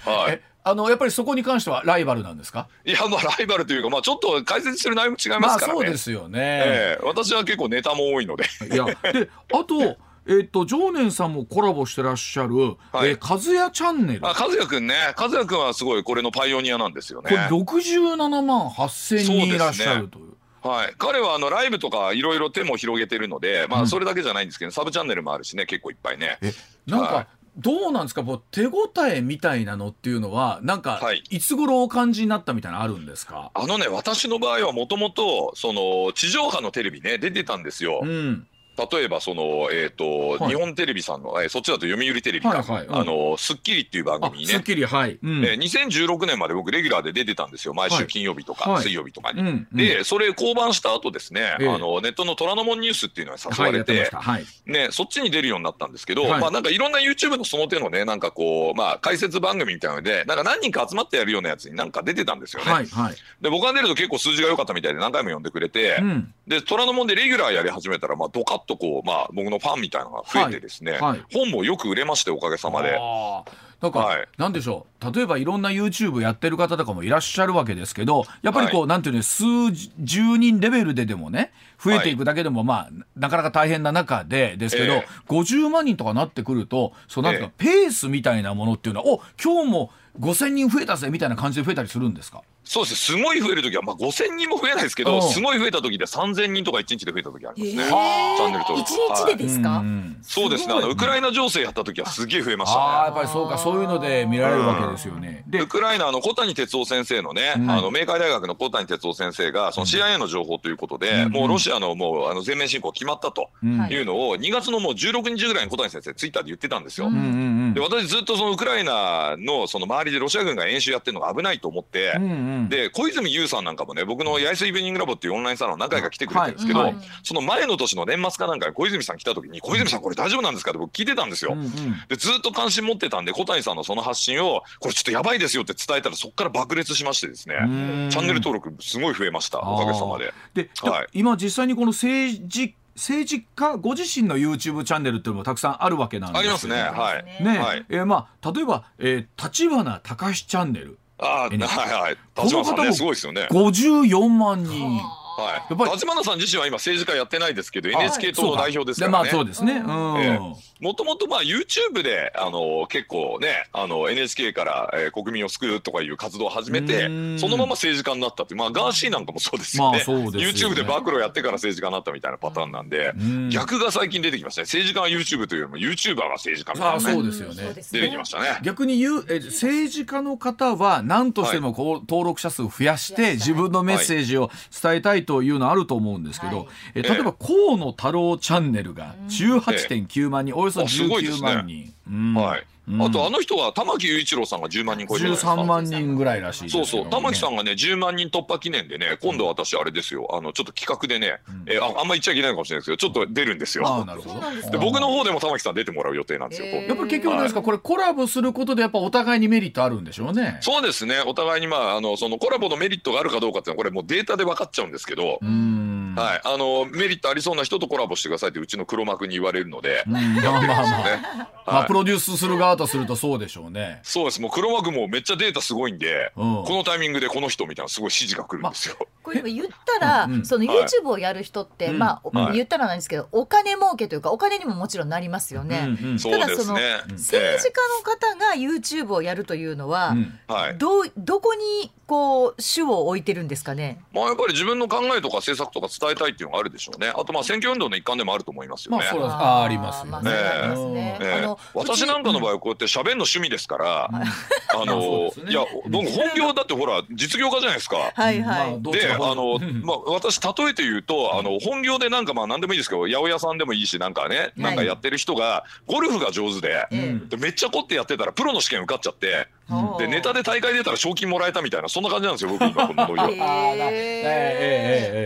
はい。あのやっぱりそこに関してはライバルなんですか？いやまあライバルというかまあちょっと解説してる内容も違いますからね。そうですよね、えー、私は結構ネタも多いので。いやであとえっ、ー、と常念さんもコラボしてらっしゃる、はい、えー、和也チャンネル。あ和也くんね。和也くんはすごいこれのパイオニアなんですよね。これ67万8000人いらっしゃるという。はい、彼はあのライブとかいろいろ手も広げてるので、まあ、それだけじゃないんですけど、うん、サブチャンネルもあるしね結構いっぱいね。えなんか、はい。どうなんですか？もう手応えみたいなのっていうのはなんか、はい、いつ頃お感じになったみたいなのあるんですか？あのね私の場合はもともとその地上波のテレビね出てたんですよ。うん例えばその、えーと、はい、日本テレビさんの、えー、そっちだと読売テレビか、はいはい。うん、あのスッキリっていう番組にね、スッキリはい、うん、えー、2016年まで僕、レギュラーで出てたんですよ、毎週金曜日とか、水曜日とかに。はい、で、それ、降板した後ですね、あのネットの虎ノ門ニュースっていうのに誘われて、ね、そっちに出るようになったんですけど、まあ、なんかいろんな YouTube のその手のね、なんかこう、まあ、解説番組みたいなので、なんか何人か集まってやるようなやつになんか出てたんですよね。で、僕が出ると結構数字が良かったみたいで、何回も呼んでくれて、うん、で、虎ノ門でレギュラーやり始めたら、まあ、ドカッとこう、まあ、僕のファンみたいなのが増えてですね、はい。はい、本もよく売れましておかげさまで。なんか、はい、なんでしょう。例えばいろんな YouTube やってる方とかもいらっしゃるわけですけどやっぱりこう、はい、なんていうの数十人レベルででもね増えていくだけでも、まあなかなか大変な中でですけど、えー、50万人とかなってくるとそうなんか、えー、ペースみたいなものっていうのはお今日も5000人増えたぜみたいな感じで増えたりするんですか？そうです。すごい増える時は、まあ、5000人も増えないですけど、すごい増えた時で3000人とか1日で増えた時ありますね、チャンネル登録。1日でですか、はい、そうですね。あのウクライナ情勢やった時はすげえ増えましたね。あやっぱりそうかそういうので見られるわけですよね、でウクライナの小谷哲夫先生のね、うん、あの明海大学の小谷哲夫先生がその CIA の情報ということで、うん、もうロシアのもうあの全面侵攻決まったとい。うのを2月のもう16日ぐらいに小谷先生ツイッターで言ってたんですよ、で私ずっとそのウクライナのその周りでロシア軍が演習やってるのが危ないと思って、うんうん、で小泉優さんなんかもね僕の八重洲イブニングラボっていうオンラインサロン何回か来てくれてるんですけど、はい。その前の年の年末かなんかに小泉さん来た時に「小泉さんこれ大丈夫なんですか?」って僕聞いてたんですよ。うんうん、でずっと関心持ってたんで小谷さんのその発信をこれちょっとやばいですよって伝えたらそこから爆裂しましてですね。チャンネル登録すごい増えました。おかげさまで。で、はい、今実際にこの政治政治家ご自身の YouTube チャンネルっていうのもたくさんあるわけなんですありますね。はい。ね、はい、えー、まあ例えば、えー、立花隆チャンネル。ああ、はいはい。立花さんね、すごいですよね。54万人。はい、やっぱり立花さん自身は今政治家やってないですけど NHK 党の代表ですからね。まあそうですね。もともとまあ YouTube であの結構ねあの NHK から、えー、国民を救うとかいう活動を始めてそのまま政治家になったってまあガーシーなんかもそうですよね。まあ、ね YouTube で暴露やってから政治家になったみたいなパターンなんで逆が最近出てきましたね。政治家は YouTube というよりも YouTuber が政治家みたいな、ね、そうですよね。出てきましたね。逆に言うえ政治家の方は何としてもこう、はい、登録者数を増やして自分のメッセージを伝えたいというのはあると思うんですけど、はい、え例えば河野太郎チャンネルが18.9万人、およそ19万人。はい。あとあの人は玉木雄一郎さんが10万人超えてる13万人ぐらいらしいそうそう。玉木さんがね10万人突破記念でね今度私あれですよ。あのちょっと企画でね、えああんま言っちゃいけないかもしれないですけどちょっと出るんですよ。あなるほど。で僕の方でも玉木さん出てもらう予定なんですよやっぱり結局ですか、これコラボすることでやっぱお互いにメリットあるんでしょうね。そうですね。お互いにまああのそのコラボのメリットがあるかどうかっていうのはこれもうデータで分かっちゃうんですけどうんはい、あのメリットありそうな人とコラボしてくださいってうちの黒幕に言われるので、まあまあまあ、まあ、プロデュースする側とするとそうでしょうね。そうです、もう黒幕もめっちゃデータすごいんで、うん、このタイミングでこの人みたいなすごい指示が来るんですよ。ま これ言ったら、うん、その YouTube をやる人って、はい、まあ、はい、言ったらなんですけど、お金儲けというかお金にももちろんなりますよね。うんうん、ただその、ね、政治家の方が YouTube をやるというのは、はい、どどこにこう主を置いてるんですかね？まあやっぱり自分の考えとか政策とか伝えたいっていうのがあるでしょうね。あとまあ選挙運動の一環でもあると思いますよね。まあ、あありますよね。ねえー、私なんかの場合こうやって喋るの趣味ですから、あの、いや僕本業だってほら実業家じゃないですか。はいはい。であのまあ私例えて言うとあの本業でなんかまあ何でもいいですけど八百屋さんでもいいしなんかねなんかやってる人がゴルフが上手で、でめっちゃ凝ってやってたらプロの試験受かっちゃって。でネタで大会出たら賞金もらえたみたいなそんな感じなんですよ僕今このノリは。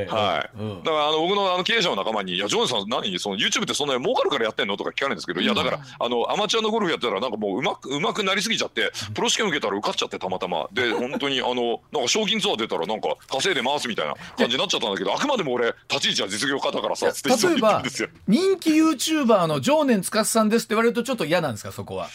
はい。だからあの僕のあの経営者の仲間に「いやジョンさん何？その YouTube ってそんなに儲かるからやってんの?」とか聞かれるんですけど、いやだからあのアマチュアのゴルフやってたらなんかもううまくうまくなりすぎちゃってプロ試験受けたら受かっちゃってたまたま。で 本当にあのなんか賞金ツアー出たらなんか稼いで回すみたいな感じになっちゃったんだけどあくまでも俺立ち位置は実業家だからさ例えば人気 YouTuber の常年司さんですって言われるとちょっと嫌なんですかそこは。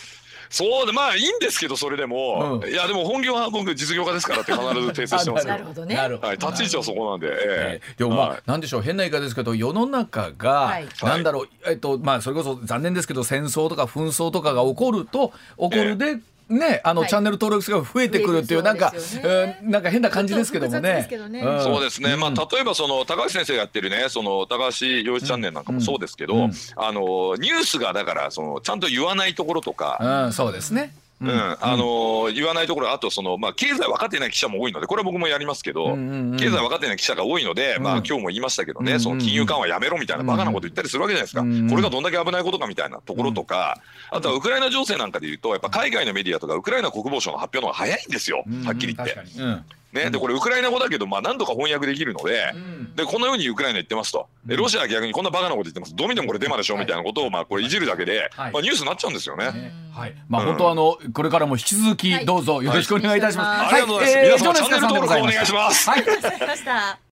そうでまあいいんですけどそれでも、うん、いやでも本業は僕実業家ですからって必ず訂正してますなるほどね、はい、立ち位置はそこなんで、えー、でもまあ、はい、なんでしょう変な言い方ですけど世の中が、はい、なんだろうえっとまあそれこそ残念ですけど戦争とか紛争とかが起こると起こるで、えーね、あの、はい、チャンネル登録者が増えてくるっていう、なんか、ね、なんか変な感じですけどもね。そうですね。まあ、例えば、その、高橋先生がやってるね、その、高橋洋一チャンネルなんかもそうですけど、うんうん、あの、ニュースが、だから、その、ちゃんと言わないところとか。うん、そうですね。うん、あのー、言わないところ、あとその、まあ、経済分かってない記者も多いので、これは僕もやりますけど、経済分かってない記者が多いので、まあ、今日も言いましたけどね、その金融緩和やめろみたいなバカなこと言ったりするわけじゃないですか、これがどんだけ危ないことかみたいなところとか、あとはウクライナ情勢なんかでいうと、やっぱ海外のメディアとか、ウクライナ国防省の発表の方が早いんですよ、はっきり言って。ね、でこれウクライナ語だけど、まあ、何とか翻訳できるので,、でこのようにウクライナ言ってますと。でロシアは逆にこんなバカなこと言ってます。どう見てもこれデマでしょみたいなことを、まあ、これいじるだけで、まあ、ニュースになっちゃうんですよね。はい。まあ、本当あのこれからも引き続きどうぞよろしくお願いいたします。ありがとうございます。皆様チャンネル登録お願いします。はい、ありがとうございました。